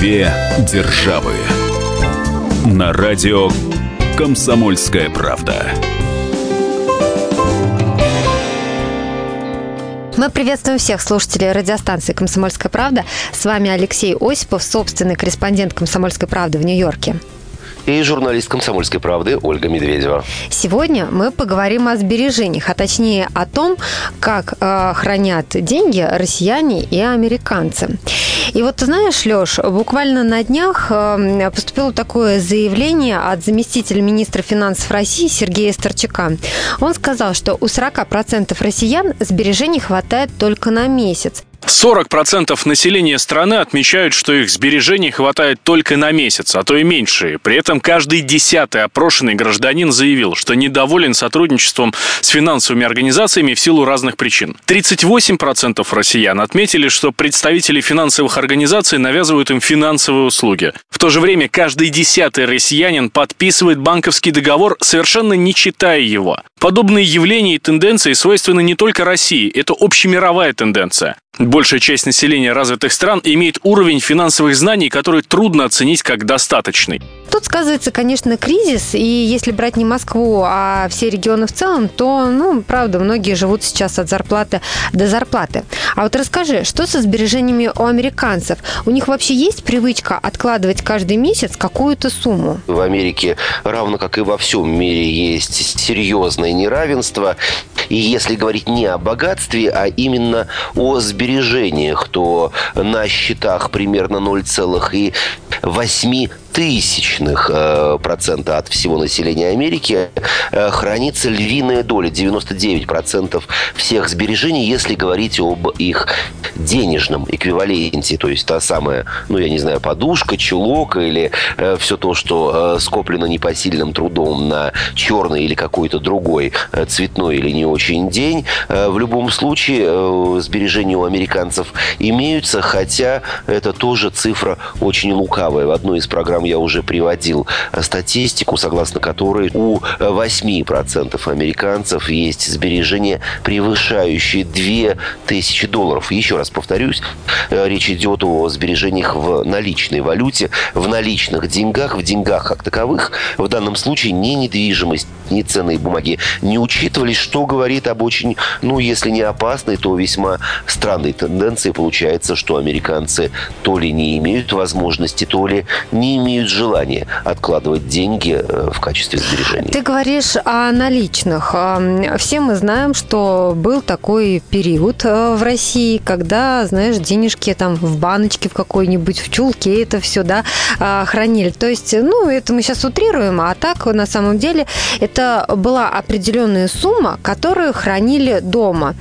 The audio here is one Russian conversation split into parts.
Две державы. На радио Комсомольская правда. Мы приветствуем всех слушателей радиостанции «Комсомольская правда». С вами Алексей Осипов, собственный корреспондент «Комсомольской правды» в Нью-Йорке и журналист «Комсомольской правды» Ольга Медведева. Сегодня мы поговорим о сбережениях, а точнее о том, как э, хранят деньги россияне и американцы. И вот ты знаешь, Леш, буквально на днях э, поступило такое заявление от заместителя министра финансов России Сергея Старчака. Он сказал, что у 40% россиян сбережений хватает только на месяц. 40% населения страны отмечают, что их сбережений хватает только на месяц, а то и меньше. При этом каждый десятый опрошенный гражданин заявил, что недоволен сотрудничеством с финансовыми организациями в силу разных причин. 38% россиян отметили, что представители финансовых организаций навязывают им финансовые услуги. В то же время каждый десятый россиянин подписывает банковский договор, совершенно не читая его. Подобные явления и тенденции свойственны не только России, это общемировая тенденция. Большая часть населения развитых стран имеет уровень финансовых знаний, который трудно оценить как достаточный. Тут сказывается, конечно, кризис, и если брать не Москву, а все регионы в целом, то, ну, правда, многие живут сейчас от зарплаты до зарплаты. А вот расскажи, что со сбережениями у американцев? У них вообще есть привычка откладывать каждый месяц какую-то сумму? В Америке, равно как и во всем мире, есть серьезное неравенство. И если говорить не о богатстве, а именно о сбережениях, то на счетах примерно 0,8 тысяч 0,7% э, от всего населения Америки э, хранится львиная доля, 99% всех сбережений, если говорить об их денежном эквиваленте, то есть та самая, ну, я не знаю, подушка, чулок или э, все то, что скоплено непосильным трудом на черный или какой-то другой цветной или не очень день. В любом случае сбережения у американцев имеются, хотя это тоже цифра очень лукавая. В одной из программ я уже приводил статистику, согласно которой у 8% американцев есть сбережения, превышающие 2000 долларов. Еще раз повторюсь, э, речь идет о сбережениях в наличной валюте, в наличных деньгах, в деньгах как таковых. В данном случае ни недвижимость, ни ценные бумаги не учитывались, что говорит об очень, ну, если не опасной, то весьма странной тенденции. Получается, что американцы то ли не имеют возможности, то ли не имеют имеют откладывать деньги э, в качестве сбережений. Ты говоришь о наличных. Все мы знаем, что был такой период э, в России, когда, знаешь, денежки там в баночке в какой-нибудь, в чулке это все, да, а, хранили. То есть, ну, это мы сейчас утрируем, а так, на самом деле, это была определенная сумма, которую хранили дома.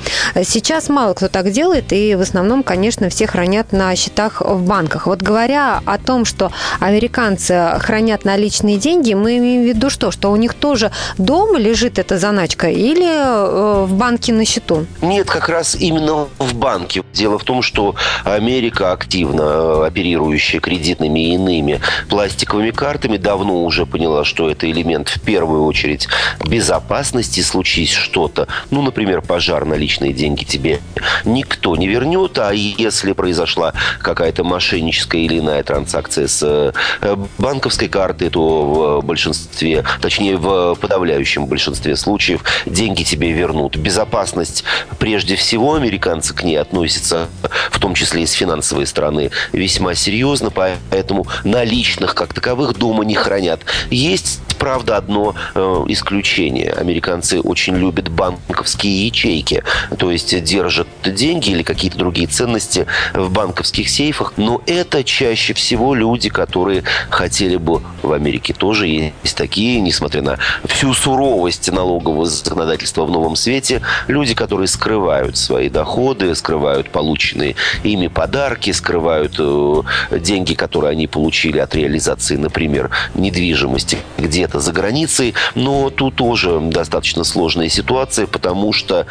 Сейчас мало кто так делает, и в основном, конечно, все хранят на счетах в банках. Вот говоря о том, что американцы хранят наличные деньги, мы имеем в виду что? Что у них тоже дома лежит эта заначка или э, в банке на счету? Нет, как раз именно в банке. Дело в том, что Америка активно э, оперирующая кредитными и иными пластиковыми картами давно уже поняла, что это элемент в первую очередь безопасности. Случись что-то, ну, например, пожар, наличные деньги тебе никто не вернет, а если произошла какая-то мошенническая или иная транзакция с э, Э, банковской карты, то в большинстве, точнее в подавляющем большинстве случаев деньги тебе вернут. Безопасность прежде всего американцы к ней относятся, в том числе и с финансовой стороны, весьма серьезно, поэтому наличных как таковых дома не хранят. Есть правда, одно э, исключение. Американцы очень любят банковские ячейки, то есть держат деньги или какие-то другие ценности в банковских сейфах, но это чаще всего люди, которые хотели бы в Америке тоже есть такие, несмотря на всю суровость налогового законодательства в новом свете, люди, которые скрывают свои доходы, скрывают полученные ими подарки, скрывают э, деньги, которые они получили от реализации, например, недвижимости где-то за границей. Но тут тоже достаточно сложная ситуация, потому что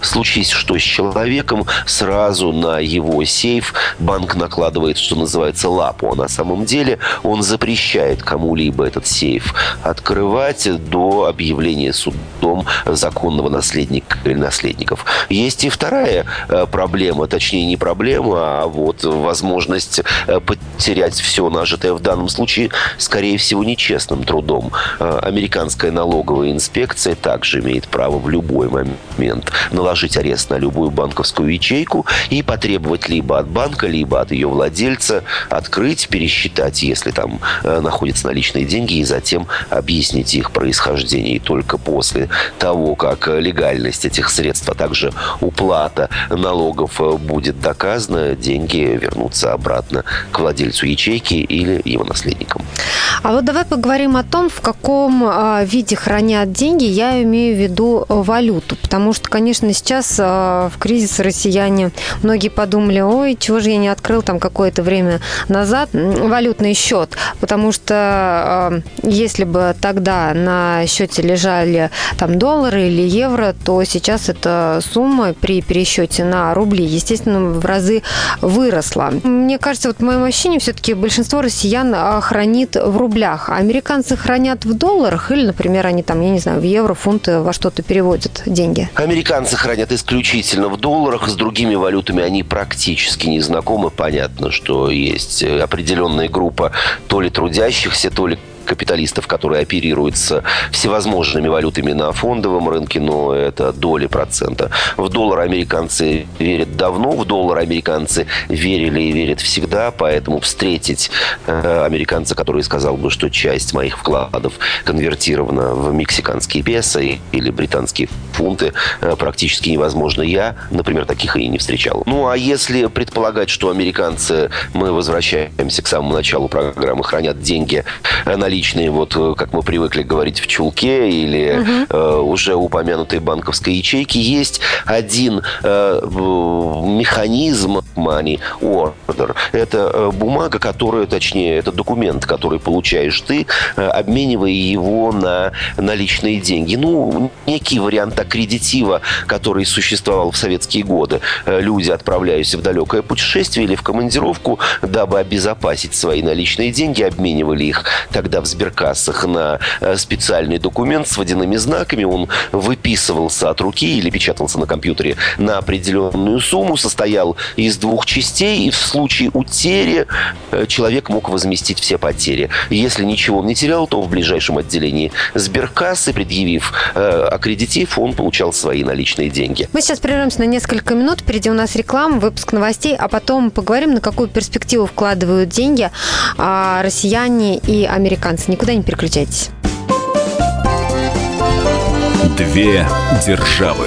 случись что с человеком, сразу на его сейф банк накладывает, что называется, лапу. А на самом деле он запрещает кому-либо этот сейф открывать до объявления судом законного наследника или наследников. Есть и вторая э, проблема, точнее не проблема, а вот возможность э, потерять все нажитое в данном случае, скорее всего, нечестным трудом. Э, американская налоговая инспекция также имеет право в любой момент наложить арест на любую банковскую ячейку и потребовать либо от банка, либо от ее владельца открыть, пересчитать, если там находятся наличные деньги, и затем объяснить их происхождение. И только после того, как легальность этих средств, а также уплата налогов будет доказана, деньги вернутся обратно к владельцу ячейки или его наследникам. А вот давай поговорим о том, в каком а, виде хранят деньги. Я имею в виду валюту, потому что, конечно, сейчас а, в кризис россияне многие подумали, ой, чего же я не открыл там какое-то время назад валютный счет, потому что а, если бы тогда на счете лежали там доллары или евро, то сейчас эта сумма при пересчете на рубли, естественно, в разы выросла. Мне кажется, вот в моем ощущении все-таки большинство россиян хранит в рублях, а американцы хранят в долларах или, например, они там, я не знаю, в евро, фунты во что-то переводят деньги? Американцы хранят исключительно в долларах, с другими валютами они практически не знакомы. Понятно, что есть определенная группа то ли трудящихся, то ли капиталистов, которые оперируют с всевозможными валютами на фондовом рынке, но это доли процента. В доллар американцы верят давно, в доллар американцы верили и верят всегда, поэтому встретить э, американца, который сказал бы, что часть моих вкладов конвертирована в мексиканские песо или британские фунты, э, практически невозможно. Я, например, таких и не встречал. Ну, а если предполагать, что американцы, мы возвращаемся к самому началу программы, хранят деньги на наличные, вот э, как мы привыкли говорить, в чулке или угу. э, уже упомянутой банковской ячейке, есть один э, механизм money order. Это э, бумага, которая, точнее, это документ, который получаешь ты, э, обменивая его на наличные деньги. Ну, некий вариант аккредитива, который существовал в советские годы. Люди, отправляясь в далекое путешествие или в командировку, дабы обезопасить свои наличные деньги, обменивали их тогда в сберкассах на э, специальный документ с водяными знаками. Он выписывался от руки или печатался на компьютере на определенную сумму, состоял из двух частей, и в случае утери э, человек мог возместить все потери. Если ничего не терял, то в ближайшем отделении сберкассы, предъявив э, аккредитив, он получал свои наличные деньги. Мы сейчас прервемся на несколько минут. Впереди у нас реклама, выпуск новостей, а потом поговорим, на какую перспективу вкладывают деньги а, россияне и американцы американцы. Никуда не переключайтесь. Две державы.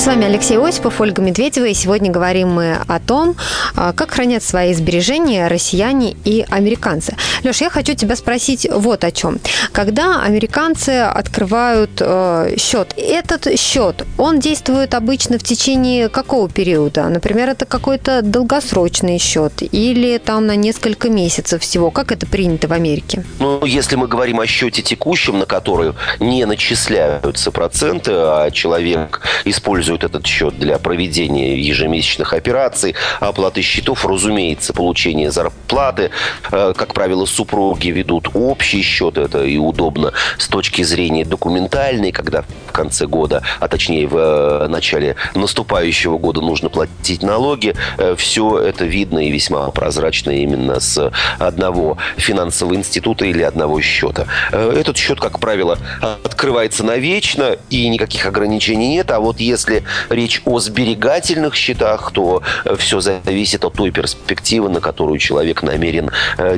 С вами Алексей Осипов, Ольга Медведева, и сегодня говорим мы о том, а, как хранят свои сбережения россияне и американцы. Леш, я хочу тебя спросить вот о чем. Когда американцы открывают э, счет, этот счет, он действует обычно в течение какого периода? Например, это какой-то долгосрочный счет или там на несколько месяцев всего? Как это принято в Америке? Ну, если мы говорим о счете текущем, на который не начисляются проценты, а человек использует используют этот счет для проведения ежемесячных операций, оплаты счетов, разумеется, получение зарплаты. Э, как правило, супруги ведут общий счет, это и удобно с точки зрения документальной, когда в конце года, а точнее в э, начале наступающего года нужно платить налоги. Э, Все это видно и весьма прозрачно именно с одного финансового института или одного счета. Этот счет, как правило, открывается навечно и никаких ограничений нет. А вот если Речь о сберегательных счетах, то все зависит от той перспективы, на которую человек намерен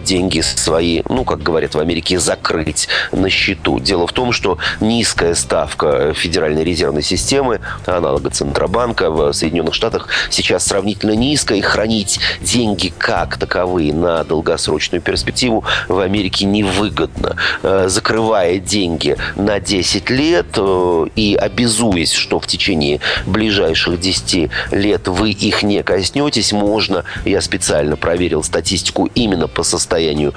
деньги свои, ну, как говорят в Америке, закрыть на счету. Дело в том, что низкая ставка Федеральной резервной системы, аналога Центробанка в Соединенных Штатах, сейчас сравнительно низкая, и хранить деньги как таковые на долгосрочную перспективу в Америке невыгодно. Э, закрывая деньги на 10 лет э, и обязуясь, что в течение ближайших 10 лет вы их не коснетесь, можно, я специально проверил статистику именно по состоянию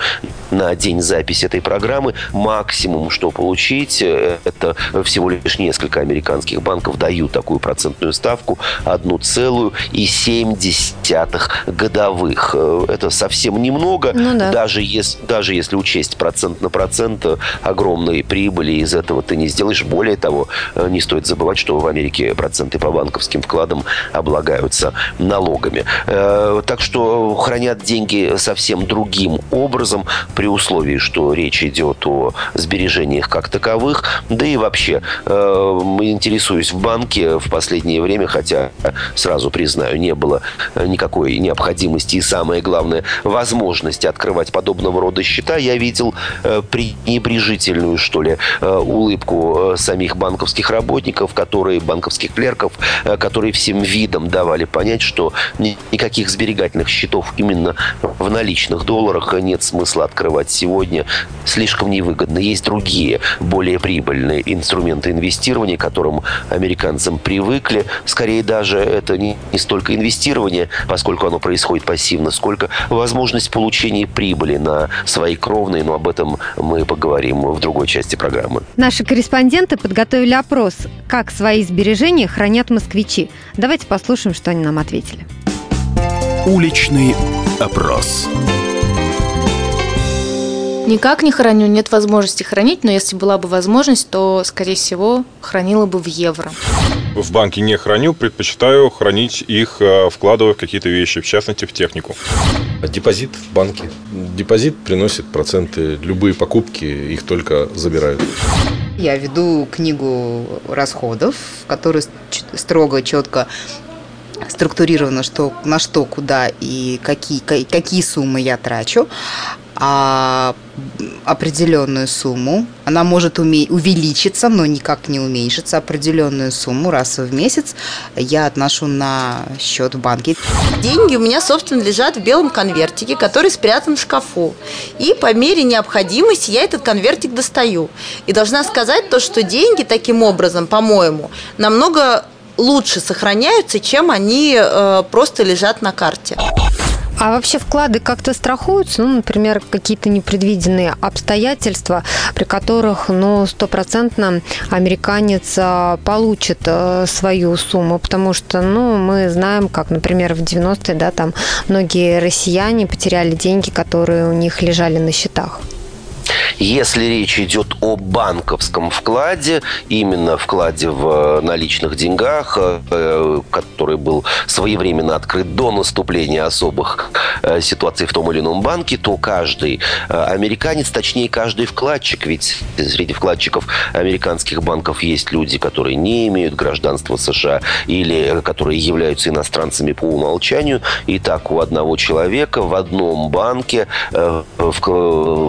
на день записи этой программы, максимум, что получить, э, это всего лишь несколько американских банков дают такую процентную ставку, 1,7 годовых. Это совсем немного, ну, да. даже, если, даже если учесть процент на процент огромной прибыли из этого ты не сделаешь. Более того, не стоит забывать, что в Америке проценты по банковским вкладам облагаются налогами. Э, так что хранят деньги совсем другим образом, при условии, что речь идет о сбережениях как таковых. Да и вообще, э, интересуюсь в банке в последнее время, хотя, сразу признаю, не было никакой необходимости и, самое главное, возможности открывать подобного рода счета, я видел э, пренебрежительную, что ли, улыбку самих банковских работников, которые, банковских клерков, которые всем видом давали понять, что никаких сберегательных счетов именно в наличных долларах нет смысла открывать сегодня. Слишком невыгодно. Есть другие, более прибыльные инструменты инвестирования, к которым американцам привыкли. Скорее даже это не, не столько инвестирование, поскольку оно происходит пассивно, сколько возможность получения прибыли на свои кровные, но об этом мы поговорим в другой части программы. Наши корреспонденты подготовили опрос, как свои сбережения хранят москвичи. Давайте послушаем, что они нам ответили. Уличный опрос. Никак не храню, нет возможности хранить, но если была бы возможность, то, скорее всего, хранила бы в евро. В банке не храню, предпочитаю хранить их, э, вкладывая в какие-то вещи, в частности, в технику. Депозит в банке. Депозит приносит проценты. Любые покупки их только забирают. Я веду книгу расходов, в которой строго, четко структурировано, что, на что, куда и какие, какие суммы я трачу а, определенную сумму. Она может уме- увеличиться, но никак не уменьшиться. Определенную сумму раз в месяц я отношу на счет в банке. Деньги у меня, собственно, лежат в белом конвертике, который спрятан в шкафу. И по мере необходимости я этот конвертик достаю. И должна сказать то, что деньги таким образом, по-моему, намного лучше сохраняются, чем они э, просто лежат на карте. А вообще вклады как-то страхуются? Ну, например, какие-то непредвиденные обстоятельства, при которых, ну, стопроцентно американец а, получит а, свою сумму, потому что, ну, мы знаем, как, например, в 90-е, да, там многие россияне потеряли деньги, которые у них лежали на счетах. Если речь идет о банковском вкладе, именно вкладе в наличных деньгах, э, который был своевременно открыт до наступления особых э, ситуаций в том или ином банке, то каждый э, американец, точнее каждый вкладчик, ведь среди вкладчиков американских банков есть люди, которые не имеют гражданства США или которые являются иностранцами по умолчанию. И так у одного человека в одном банке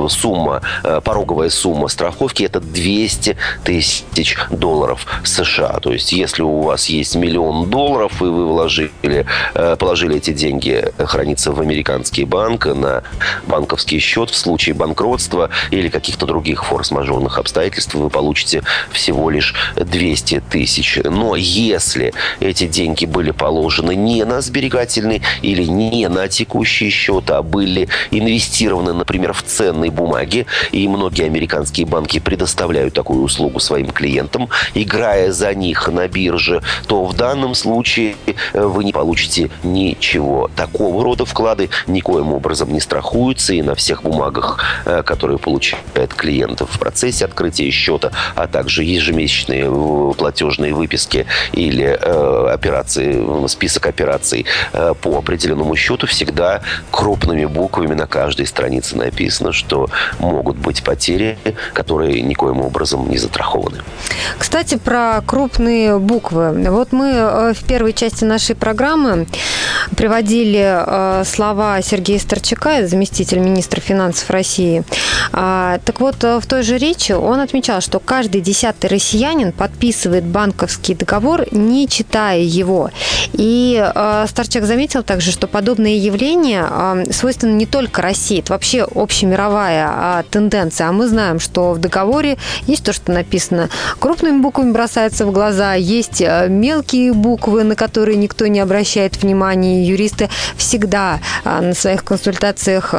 сумма Э, пороговая сумма страховки это 200 тысяч долларов США. То есть, если у вас есть миллион долларов, и вы вложили, э, положили эти деньги храниться в американский банк на банковский счет, в случае банкротства или каких-то других форс-мажорных обстоятельств, вы получите всего лишь 200 тысяч. Но если эти деньги были положены не на сберегательный или не на текущий счет, а были инвестированы, например, в ценные бумаги, и многие американские банки предоставляют такую услугу своим клиентам, играя за них на бирже, то в данном случае э, вы не получите ничего. Такого рода вклады никоим образом не страхуются, и на всех бумагах, э, которые получает клиент в процессе открытия счета, а также ежемесячные э, платежные выписки или операции, список операций по определенному счету, всегда крупными буквами на каждой странице написано, что могут быть быть потери, которые никоим образом не затрахованы. Кстати, про крупные буквы. Вот мы э, в первой части нашей программы приводили э, слова Сергея Старчака, заместитель министра финансов России. А, так вот, э, в той же речи он отмечал, что каждый десятый россиянин подписывает банковский договор, не читая его. И Старчак заметил также, что подобные явления свойственны не только России, это вообще общемировая а, тенденция. А мы знаем, что в договоре есть то, что написано крупными буквами бросается в глаза, есть э, мелкие буквы, на которые никто не обращает внимания. Юристы всегда а, на своих консультациях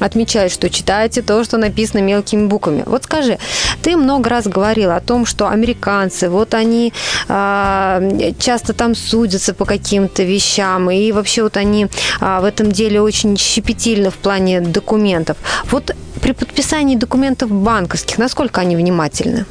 отмечают, что читайте то, что написано мелкими буквами. Вот скажи, ты много раз говорил о том, что американцы, вот они а, часто там судятся по каким-то вещам, и вообще вот они в этом деле очень щепетильны в плане документов. Вот при подписании документов банковских, насколько они внимательны?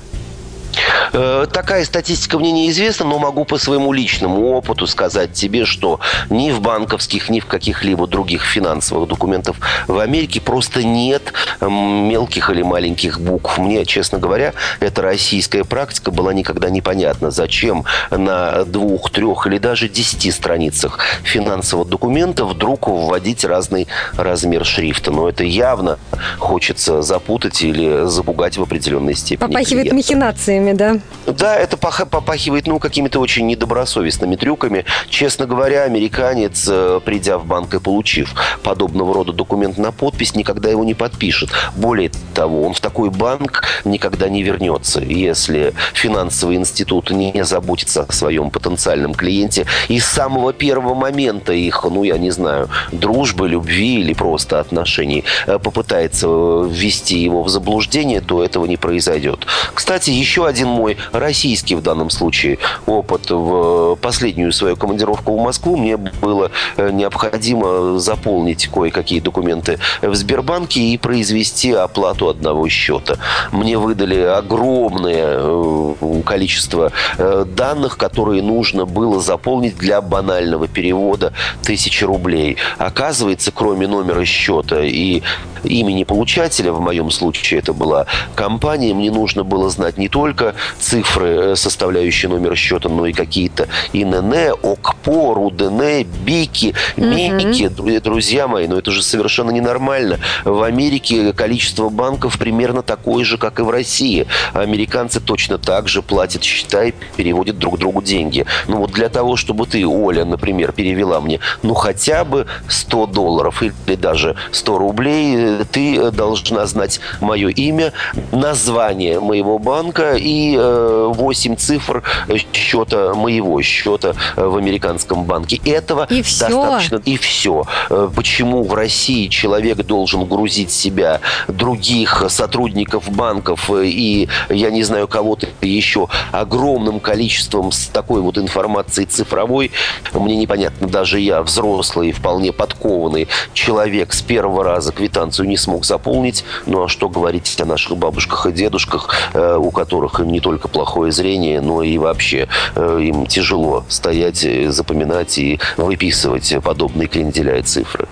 Э, такая статистика мне неизвестна, но могу по своему личному опыту сказать тебе, что ни в банковских, ни в каких-либо других финансовых документах в Америке просто нет мелких или маленьких букв. Мне, честно говоря, эта российская практика была никогда непонятна. Зачем на двух, трех или даже десяти страницах финансового документа вдруг вводить разный размер шрифта? Но это явно хочется запутать или запугать в определенной степени Попахивает клиента. махинациями, да? Да, это попахивает, ну, какими-то очень недобросовестными трюками. Честно говоря, американец, э, придя в банк и получив подобного рода документ на подпись, никогда его не подпишет. Более того, он в такой банк никогда не вернется, если финансовый институт не заботится о своем потенциальном клиенте и с самого первого момента их, ну, я не знаю, дружбы, любви или просто отношений э, попытается ввести его в заблуждение, то этого не произойдет. Кстати, еще один мой мой российский в данном случае опыт в последнюю свою командировку в Москву, мне было э, необходимо заполнить кое-какие документы в Сбербанке и произвести оплату одного счета. Мне выдали огромное э, количество э, данных, которые нужно было заполнить для банального перевода тысячи рублей. Оказывается, кроме номера счета и имени получателя, в моем случае это была компания, мне нужно было знать не только цифры, э, составляющие номер счета, но и какие-то ИНН, ОКПО, РУДН, БИКи, МИКи. Угу. Друзья мои, ну это же совершенно ненормально. В Америке количество банков примерно такое же, как и в России. Американцы точно так же платят счета и переводят друг другу деньги. Ну вот для того, чтобы ты, Оля, например, перевела мне, ну хотя бы 100 долларов или даже 100 рублей, э, ты должна знать мое имя, название моего банка и 8 цифр счета моего счета в американском банке. Этого и достаточно. И все. Э, почему в России человек должен грузить себя других сотрудников банков и, я не знаю, кого-то еще огромным количеством с такой вот информацией цифровой, мне непонятно. Даже я, взрослый, вполне подкованный человек, с первого раза квитанцию не смог заполнить. Ну а что говорить о наших бабушках и дедушках, э, у которых не только плохое зрение, но и вообще э, им тяжело стоять, э, запоминать и выписывать подобные кренделя и цифры.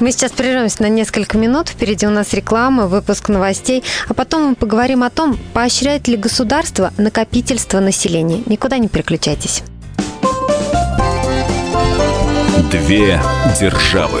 Мы сейчас прервемся на несколько минут. Впереди у нас реклама, выпуск новостей. А потом мы поговорим о том, поощряет ли государство накопительство населения. Никуда не переключайтесь. Две державы.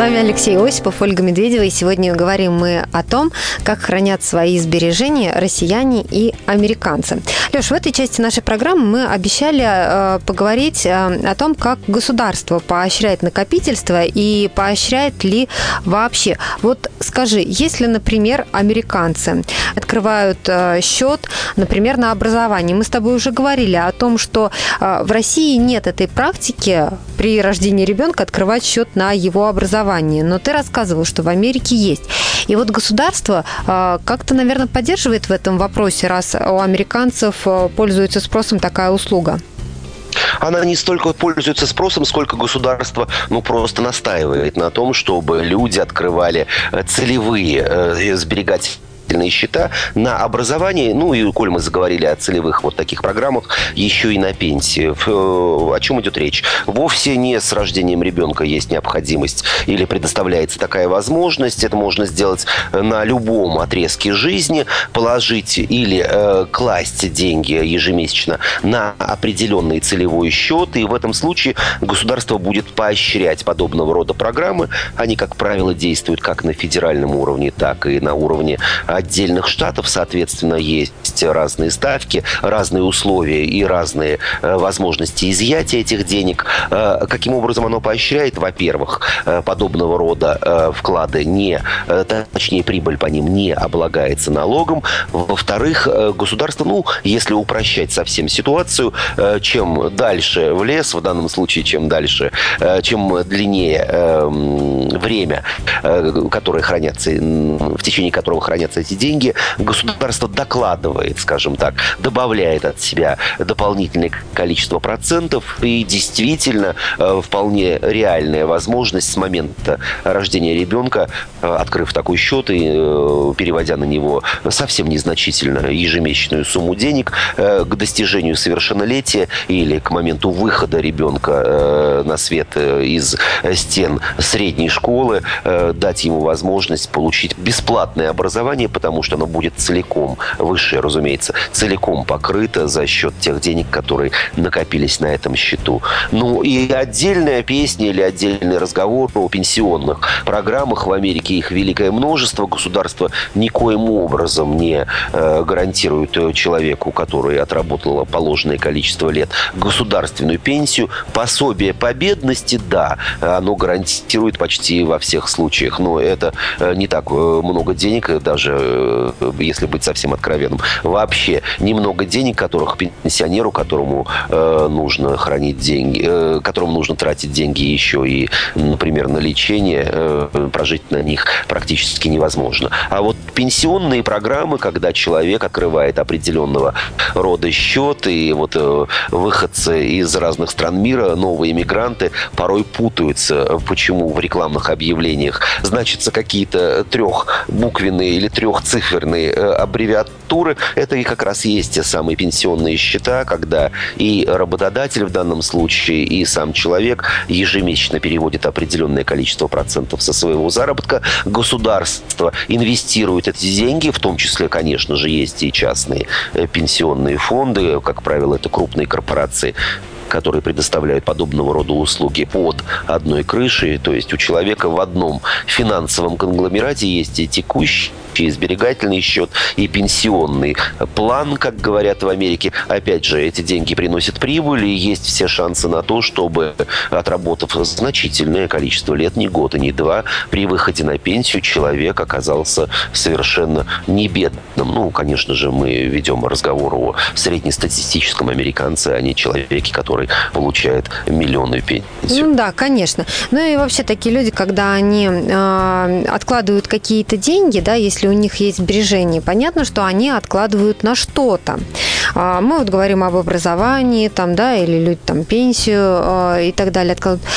Вами Алексей Осипов, Ольга Медведева. И сегодня говорим мы о том, как хранят свои сбережения россияне и американцы. Леш, в этой части нашей программы мы обещали э, поговорить э, о том, как государство поощряет накопительство и поощряет ли вообще. Вот скажи, если, например, американцы открывают э, счет, например, на образование, мы с тобой уже говорили о том, что э, в России нет этой практики при рождении ребенка открывать счет на его образование. Но ты рассказывал, что в Америке есть. И вот государство э, как-то, наверное, поддерживает в этом вопросе, раз у американцев э, пользуется спросом такая услуга она не столько пользуется спросом, сколько государство ну, просто настаивает на том, чтобы люди открывали э, целевые э, сберегательные счета на образование, ну и, коль мы заговорили о целевых вот таких программах, еще и на пенсии. Э, о чем идет речь? Вовсе не с рождением ребенка есть необходимость или предоставляется такая возможность. Это можно сделать на любом отрезке жизни, положить или э, класть деньги ежемесячно на определенный целевой счет, и в этом случае государство будет поощрять подобного рода программы. Они, как правило, действуют как на федеральном уровне, так и на уровне отдельных штатов, соответственно, есть разные ставки, разные условия и разные э, возможности изъятия этих денег. Э, каким образом оно поощряет? Во-первых, э, подобного рода вклады не, точнее, прибыль по ним не облагается налогом. Во-вторых, государство, ну, если упрощать совсем ситуацию, чем дальше в лес, в данном случае, чем дальше, чем длиннее время, которое хранятся, в течение которого хранятся эти деньги, государство докладывает, скажем так, добавляет от себя дополнительное количество процентов, и действительно э, вполне реальная возможность с момента рождения ребенка, э, открыв такой счет и э, переводя на него совсем незначительно ежемесячную сумму денег, к достижению совершеннолетия или к моменту выхода ребенка на свет из стен средней школы, дать ему возможность получить бесплатное образование, потому что оно будет целиком, высшее, разумеется, целиком покрыто за счет тех денег, которые накопились на этом счету. Ну и отдельная песня или отдельный разговор о пенсионных программах в Америке, их великое множество. Государство никоим образом не э, гарантирует человеку, который отработал положенное количество лет, государственную пенсию. Пособие по бедности, да, оно гарантирует почти во всех случаях, но это э, не так э, много денег, даже Э, если быть совсем откровенным, вообще немного денег, которых пенсионеру, которому э, нужно хранить деньги, э, которому нужно тратить деньги еще и, например, на лечение, э, прожить на них практически невозможно. А вот пенсионные программы, когда человек открывает определенного рода счет, и вот э, выходцы из разных стран мира, новые иммигранты, порой путаются, почему в рекламных объявлениях значатся какие-то трехбуквенные или трех трехциферные э, аббревиатуры. Это и как раз есть те самые пенсионные счета, когда и работодатель в данном случае, и сам человек ежемесячно переводит определенное количество процентов со своего заработка. Государство инвестирует эти деньги, в том числе, конечно же, есть и частные э, пенсионные фонды, как правило, это крупные корпорации, которые предоставляют подобного рода услуги под одной крышей. То есть у человека в одном финансовом конгломерате есть и текущий и сберегательный счет, и пенсионный план, как говорят в Америке. Опять же, эти деньги приносят прибыль, и есть все шансы на то, чтобы, отработав значительное количество лет, не год и не два, при выходе на пенсию человек оказался совершенно не бедным. Ну, конечно же, мы ведем разговор о среднестатистическом американце, а не человеке, который который получает миллионную пенсию. Ну да, конечно. Ну и вообще такие люди, когда они э, откладывают какие-то деньги, да, если у них есть сбережения, понятно, что они откладывают на что-то. Э, мы вот говорим об образовании, там, да, или люди там пенсию э, и так далее откладывают.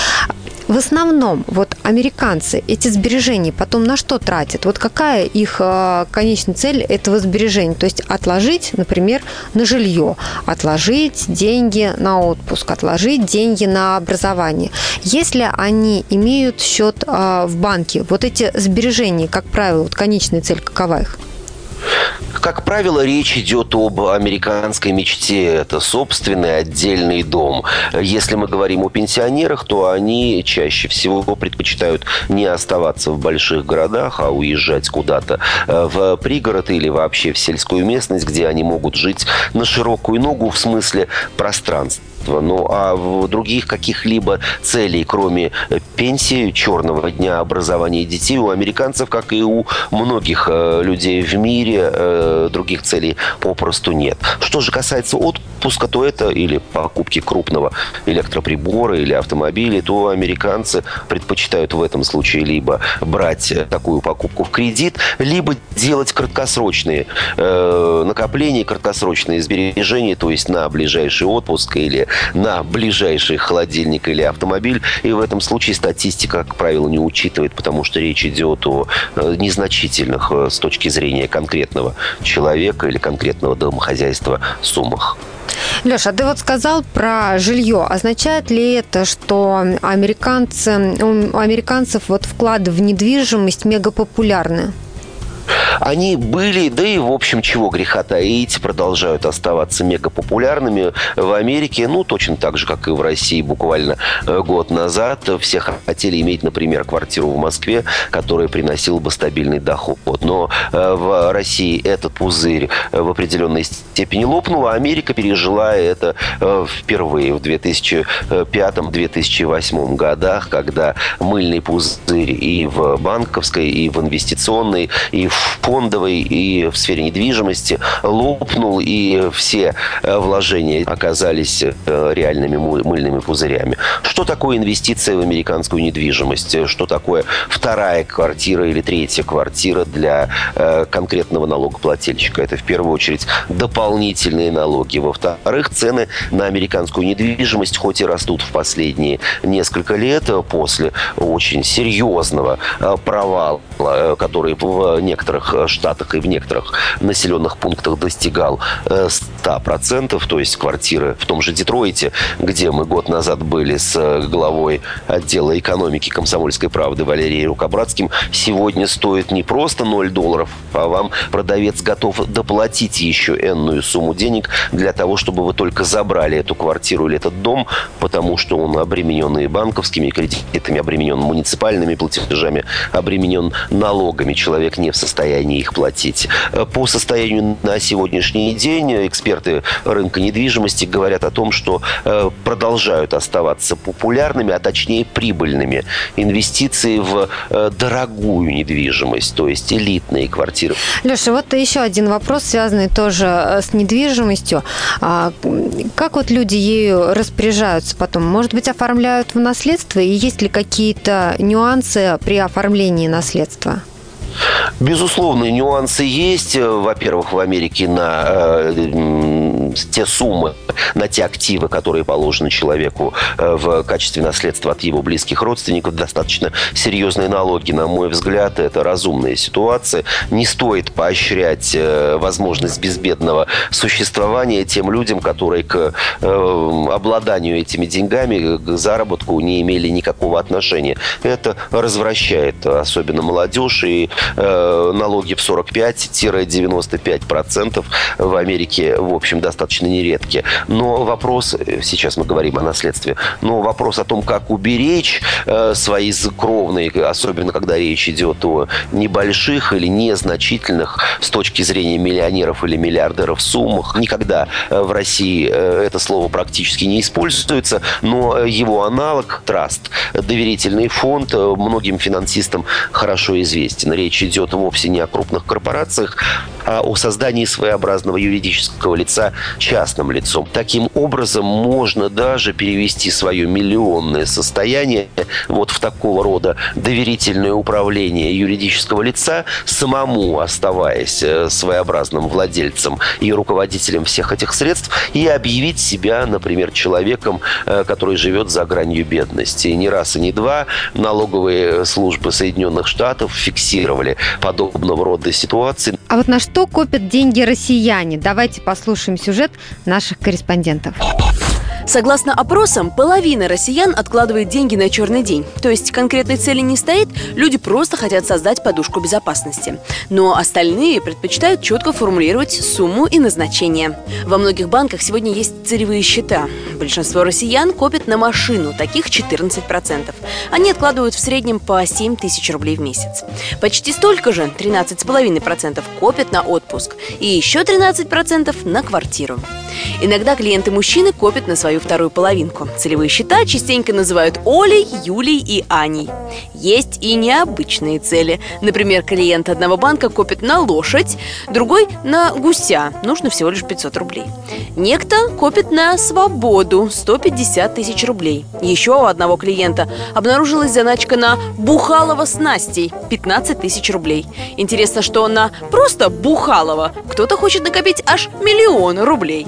В основном вот американцы эти сбережения потом на что тратят? Вот какая их э, конечная цель этого сбережения? То есть отложить, например, на жилье, отложить деньги на отпуск, отложить деньги на образование. Если они имеют счет э, в банке, вот эти сбережения, как правило, вот конечная цель какова их? Как правило, речь идет об американской мечте. Это собственный отдельный дом. Если мы говорим о пенсионерах, то они чаще всего предпочитают не оставаться в больших городах, а уезжать куда-то э, в пригород или вообще в сельскую местность, где они могут жить на широкую ногу в смысле пространства общества. Ну, а в других каких-либо целей, кроме э, пенсии, черного дня образования детей, у американцев, как и у многих э, людей в мире, э, других целей попросту нет. Что же касается отпуска, то это или покупки крупного электроприбора или автомобиля, то американцы предпочитают в этом случае либо брать такую покупку в кредит, либо делать краткосрочные э, накопления, краткосрочные сбережения, то есть на ближайший отпуск или на ближайший холодильник или автомобиль. И в этом случае статистика, как правило, не учитывает, потому что речь идет о э, незначительных э, с точки зрения конкретного человека или конкретного домохозяйства суммах. Леша, а ты вот сказал про жилье. Означает ли это, что американцы, у американцев вот вклады в недвижимость мега популярны? Они были, да и в общем, чего греха таить, продолжают оставаться мегапопулярными в Америке, ну, точно так же, как и в России буквально э, год назад. Все хотели иметь, например, квартиру в Москве, которая приносила бы стабильный доход. Но э, в России этот пузырь в определенной степени лопнул, а Америка пережила это э, впервые в 2005-2008 годах, когда мыльный пузырь и в банковской, и в инвестиционной, и в фондовой и в сфере недвижимости лопнул, и все э, вложения оказались э, реальными мыльными пузырями. Что такое инвестиция в американскую недвижимость? Что такое вторая квартира или третья квартира для э, конкретного налогоплательщика? Это в первую очередь дополнительные налоги. Во-вторых, цены на американскую недвижимость хоть и растут в последние несколько лет после очень серьезного провала, который в некоторых некоторых штатах и в некоторых населенных пунктах достигал 100%, э, то есть квартиры в том же Детройте, где мы год назад были с э, главой отдела экономики комсомольской правды Валерией Рукобратским, сегодня стоит не просто 0 долларов, а вам продавец готов доплатить еще энную сумму денег для того, чтобы вы только забрали эту квартиру или этот дом, потому что он обременен и банковскими кредитами, обременен муниципальными платежами, обременен налогами. Человек не в состоянии состоянии их платить. Э, по состоянию на сегодняшний день эксперты рынка недвижимости говорят о том, что э, продолжают оставаться популярными, а точнее прибыльными инвестиции в э, дорогую недвижимость, то есть элитные квартиры. Леша, вот еще один вопрос, связанный тоже с недвижимостью. А, как вот люди ею распоряжаются потом? Может быть, оформляют в наследство? И есть ли какие-то нюансы при оформлении наследства? Безусловно, нюансы есть. Во-первых, в Америке на э, те суммы, на те активы, которые положены человеку э, в качестве наследства от его близких родственников, достаточно серьезные налоги. На мой взгляд, это разумная ситуация. Не стоит поощрять э, возможность безбедного существования тем людям, которые к э, обладанию этими деньгами, к заработку не имели никакого отношения. Это развращает особенно молодежь и Э, налоги в 45-95% в Америке, в общем, достаточно нередки. Но вопрос, э, сейчас мы говорим о наследстве, но вопрос о том, как уберечь э, свои кровные, особенно когда речь идет о небольших или незначительных с точки зрения миллионеров или миллиардеров суммах, никогда в России это слово практически не используется, но его аналог, траст, доверительный фонд, многим финансистам хорошо известен. Речь идет вовсе не о крупных корпорациях, а о создании своеобразного юридического лица частным лицом. Таким образом, можно даже перевести свое миллионное состояние вот в такого рода доверительное управление юридического лица, самому оставаясь э, своеобразным владельцем и руководителем всех этих средств, и объявить себя, например, человеком, э, который живет за гранью бедности. И не раз и не два налоговые службы Соединенных Штатов фиксировали фиксировали подобного рода ситуации. А вот на что копят деньги россияне? Давайте послушаем сюжет наших корреспондентов. Согласно опросам, половина россиян откладывает деньги на черный день. То есть конкретной цели не стоит, люди просто хотят создать подушку безопасности. Но остальные предпочитают четко формулировать сумму и назначение. Во многих банках сегодня есть целевые счета. Большинство россиян копят на машину, таких 14%. Они откладывают в среднем по 7 тысяч рублей в месяц. Почти столько же, 13,5% копят на отпуск. И еще 13% на квартиру. Иногда клиенты-мужчины копят на свою вторую половинку. Целевые счета частенько называют Олей, Юлей и Аней. Есть и необычные цели. Например, клиент одного банка копит на лошадь, другой на гуся. Нужно всего лишь 500 рублей. Некто копит на свободу 150 тысяч рублей. Еще у одного клиента обнаружилась заначка на Бухалова с Настей 15 тысяч рублей. Интересно, что на просто Бухалова кто-то хочет накопить аж миллион рублей.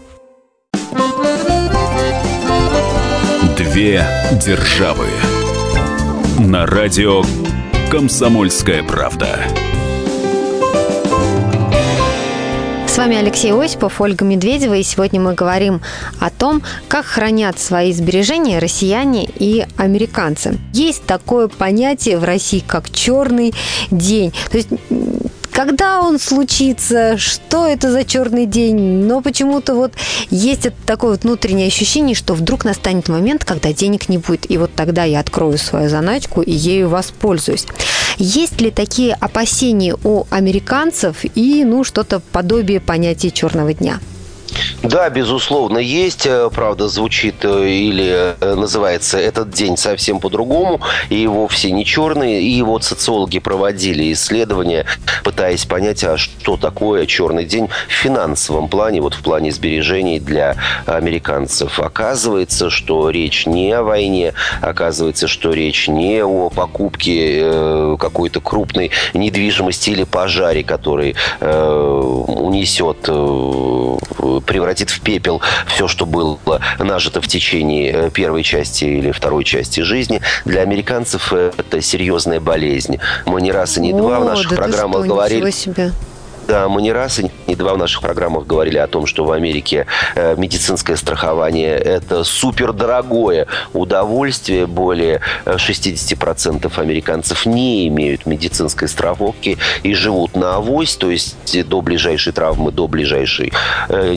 Две державы. На радио «Комсомольская правда». С вами Алексей Осипов, Ольга Медведева, и сегодня мы говорим о том, как хранят свои сбережения россияне и американцы. Есть такое понятие в России, как черный день. То есть когда он случится, что это за черный день, но почему-то вот есть такое вот внутреннее ощущение, что вдруг настанет момент, когда денег не будет, и вот тогда я открою свою заначку и ею воспользуюсь. Есть ли такие опасения у американцев и, ну, что-то подобие понятия черного дня? Да, безусловно, есть. Э, правда, звучит э, или э, называется этот день совсем по-другому, и вовсе не черный. И вот социологи проводили исследования, пытаясь понять, а что такое черный день в финансовом плане, вот в плане сбережений для американцев. Оказывается, что речь не о войне, оказывается, что речь не о покупке какой-то крупной недвижимости или пожаре, который унесет превратит в пепел все, что было нажито в течение э, первой части или второй части жизни. Для американцев это серьезная болезнь. Мы не раз и не О, два в наших да программах что, говорили. Себе. Да, мы не раз и не два в наших программах говорили о том, что в Америке э, медицинское страхование – это супер дорогое удовольствие. Более 60% э, американцев не имеют медицинской страховки и живут на авось, то есть до ближайшей травмы, до ближайшей э,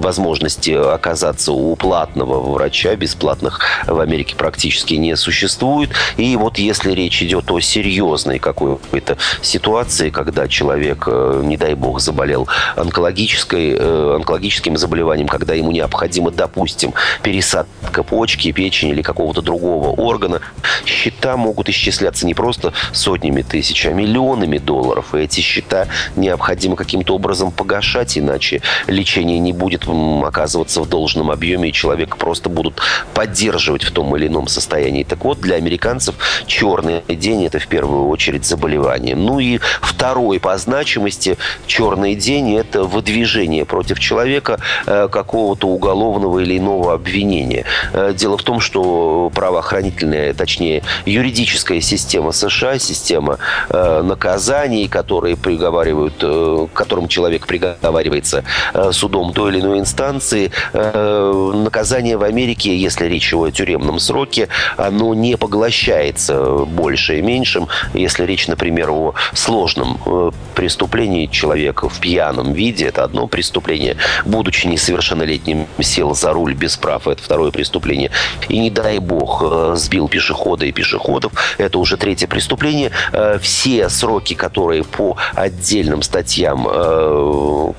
возможности оказаться у платного врача. Бесплатных в Америке практически не существует. И вот если речь идет о серьезной какой-то ситуации, когда человек, не дай дай бог, заболел онкологической, э, онкологическим заболеванием, когда ему необходимо, допустим, пересадка почки, печени или какого-то другого органа, счета могут исчисляться не просто сотнями тысяч, а миллионами долларов. И эти счета необходимо каким-то образом погашать, иначе лечение не будет оказываться в должном объеме, и человека просто будут поддерживать в том или ином состоянии. Так вот, для американцев черный день – это в первую очередь заболевание. Ну и второй по значимости черный день – это выдвижение против человека э, какого-то уголовного или иного обвинения. Э, дело в том, что правоохранительная, точнее, юридическая система США, система э, наказаний, которые приговаривают, которым человек приговаривается судом той или иной инстанции, наказание в Америке, если речь о тюремном сроке, оно не поглощается больше и меньшим. Если речь, например, о сложном преступлении, человек в пьяном виде, это одно преступление. Будучи несовершеннолетним, сел за руль без прав, это второе преступление. И не дай бог э, сбил пешехода и пешеходов, это уже третье преступление. Э, все сроки, которые по отдельным статьям, э,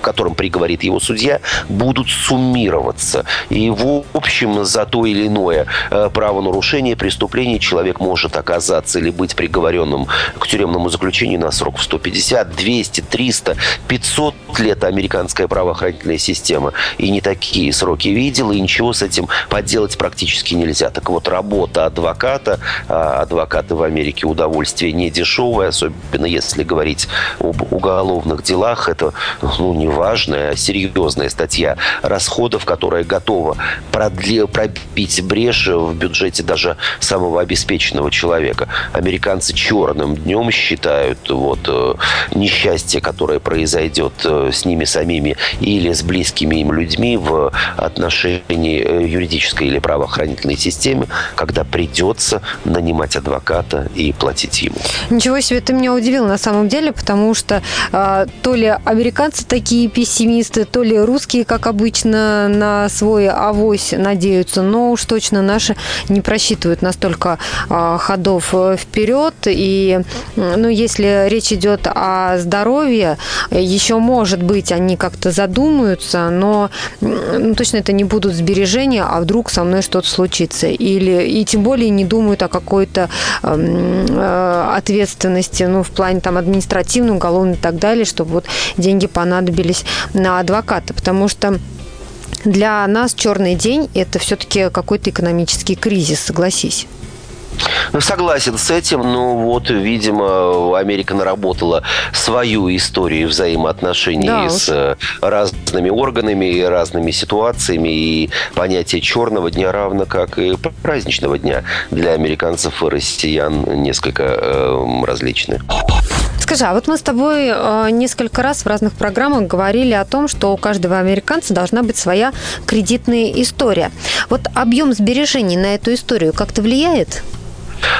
которым приговорит его судья, будут суммироваться. И в общем за то или иное правонарушение, преступление человек может оказаться или быть приговоренным к тюремному заключению на срок в 150, 200, 300, 500 лет американская правоохранительная система и не такие сроки видела, и ничего с этим поделать практически нельзя. Так вот, работа адвоката, а адвокаты в Америке удовольствие не дешевое, особенно если говорить об уголовных делах, это ну, не важная, а серьезная статья расходов, которая готова продле, пробить брешь в бюджете даже самого обеспеченного человека. Американцы черным днем считают вот э, несчастье, которое произойдет э, с ними самими или с близкими им людьми в отношении э, юридической или правоохранительной системы, когда придется нанимать адвоката и платить ему. Ничего себе, ты меня удивил на самом деле, потому что э, то ли американцы такие пессимисты, то ли русские, как обычно, на свой авось надеются, но уж точно наши не просчитывают настолько э, ходов вперед. И ну, если речь идет о здоровье, еще может быть они как-то задумаются, но ну, точно это не будут сбережения, а вдруг со мной что-то случится. Или, и тем более не думают о какой-то э, ответственности, ну, в плане там административной, уголовной и так далее, чтобы вот деньги понадобились на адвоката. Потому что для нас черный день – это все-таки какой-то экономический кризис, согласись. Ну, согласен с этим, но вот, видимо, Америка наработала свою историю взаимоотношений да с э, разными органами и разными ситуациями, и понятие черного дня равно как и праздничного дня для американцев и россиян несколько э, различны. Скажи, а вот мы с тобой э, несколько раз в разных программах говорили о том, что у каждого американца должна быть своя кредитная история. Вот объем сбережений на эту историю как-то влияет?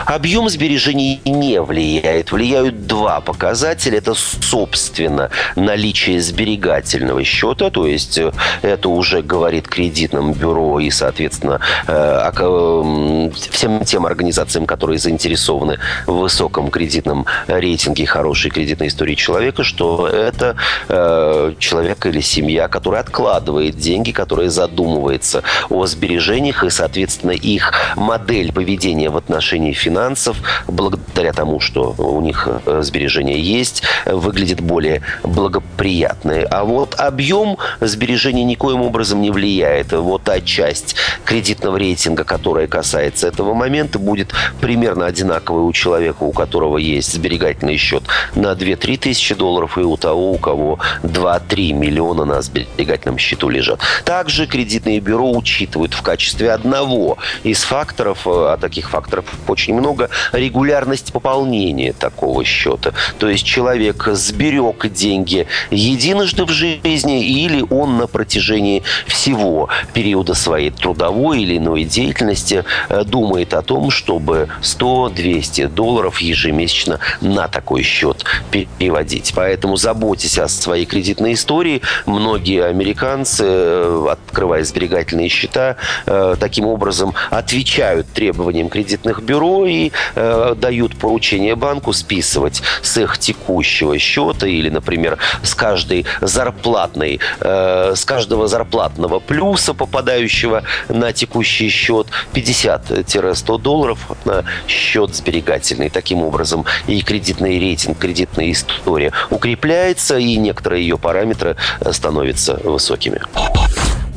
Объем сбережений не влияет. Влияют два показателя. Это, собственно, наличие сберегательного счета, то есть э, это уже говорит кредитным бюро и, соответственно, э, всем тем организациям, которые заинтересованы в высоком кредитном рейтинге, хорошей кредитной истории человека, что это э, человек или семья, которая откладывает деньги, которая задумывается о сбережениях и, соответственно, их модель поведения в отношении финансов, благодаря тому, что у них э, сбережения есть, выглядит более благоприятной. А вот объем сбережений никоим образом не влияет. Вот та часть кредитного рейтинга, которая касается этого момента, будет примерно одинаковой у человека, у которого есть сберегательный счет на 2-3 тысячи долларов, и у того, у кого 2-3 миллиона на сберегательном счету лежат. Также кредитные бюро учитывают в качестве одного из факторов, э, а таких факторов очень очень много, регулярность пополнения такого счета. То есть человек сберег деньги единожды в жизни или он на протяжении всего периода своей трудовой или иной деятельности э, думает о том, чтобы 100-200 долларов ежемесячно на такой счет переводить. Поэтому заботьтесь о своей кредитной истории. Многие американцы, э, открывая сберегательные счета, э, таким образом отвечают требованиям кредитных бюро и э, дают поручение банку списывать с их текущего счета или, например, с каждой зарплатной, э, с каждого зарплатного плюса, попадающего на текущий счет, 50-100 долларов на счет сберегательный. Таким образом, и кредитный рейтинг, кредитная история укрепляется, и некоторые ее параметры э, становятся высокими.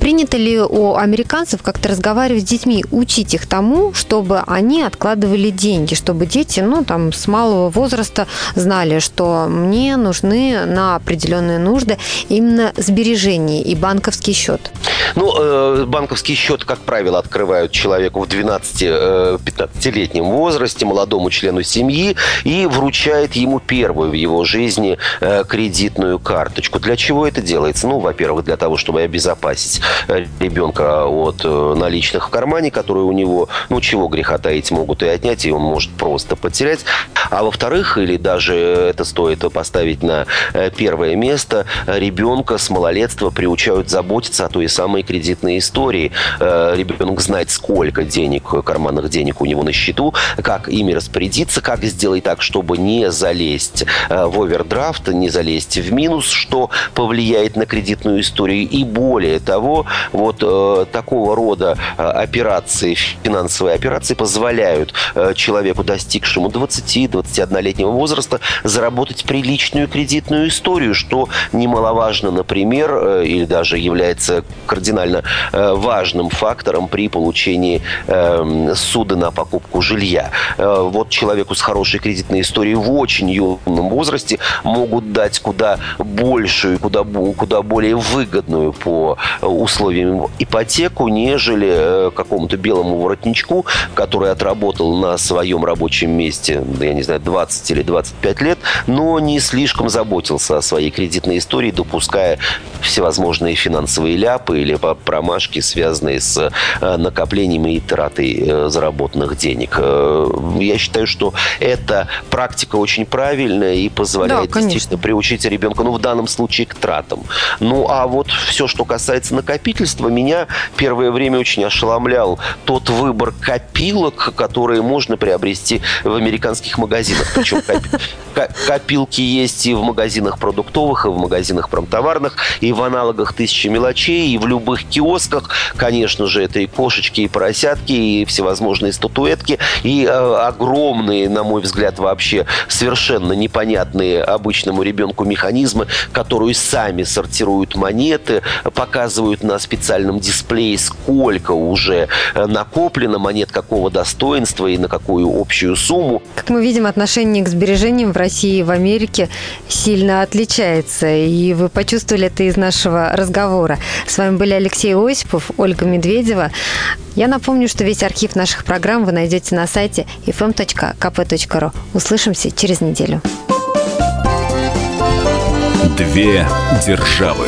Принято ли у американцев как-то разговаривать с детьми, учить их тому, чтобы они откладывали деньги, чтобы дети, ну, там, с малого возраста знали, что мне нужны на определенные нужды именно сбережения и банковский счет? Ну, э, банковский счет, как правило, открывают человеку в 12-15-летнем э, возрасте, молодому члену семьи, и вручает ему первую в его жизни э, кредитную карточку. Для чего это делается? Ну, во-первых, для того, чтобы обезопасить ребенка от э, наличных в кармане, которые у него, ну, чего греха таить, могут и отнять, и он может просто потерять. А во-вторых, или даже это стоит поставить на э, первое место, ребенка с малолетства приучают заботиться о той самой кредитной истории. Э, ребенок знает, сколько денег, карманных денег у него на счету, как ими распорядиться, как сделать так, чтобы не залезть э, в овердрафт, не залезть в минус, что повлияет на кредитную историю. И более того, вот такого рода операции, финансовые операции позволяют человеку, достигшему 20-21-летнего возраста, заработать приличную кредитную историю, что немаловажно, например, э, или даже является кардинально э, важным фактором при получении эм, суда на покупку жилья. Э, вот человеку с хорошей кредитной историей в очень юном возрасте могут дать куда большую, куда, куда более выгодную по условиям ипотеку, нежели какому-то белому воротничку, который отработал на своем рабочем месте, я не знаю, 20 или 25 лет, но не слишком заботился о своей кредитной истории, допуская всевозможные финансовые ляпы или промашки, связанные с э, накоплением и тратой э, заработанных денег. Э, я считаю, что эта практика очень правильная и позволяет да, действительно приучить ребенка, ну, в данном случае, к тратам. Ну, а вот все, что касается накопительства, меня первое время очень ошеломлял тот выбор копилок, которые можно приобрести в американских магазинах. Причем копилки есть и в магазинах продуктовых, и в магазинах промтоварных, и в аналогах тысячи мелочей, и в любых киосках. Конечно же, это и кошечки, и поросятки, и всевозможные статуэтки, и э, огромные, на мой взгляд, вообще совершенно непонятные обычному ребенку механизмы, которые сами сортируют монеты, показывают на специальном дисплее, сколько уже э, накоплено монет, какого достоинства и на какую общую сумму. Как мы видим, отношение к сбережениям в России и в Америке сильно отличается. И вы почувствовали это из нашего разговора. С вами были Алексей Осипов, Ольга Медведева. Я напомню, что весь архив наших программ вы найдете на сайте fm.kp.ru. Услышимся через неделю. Две державы.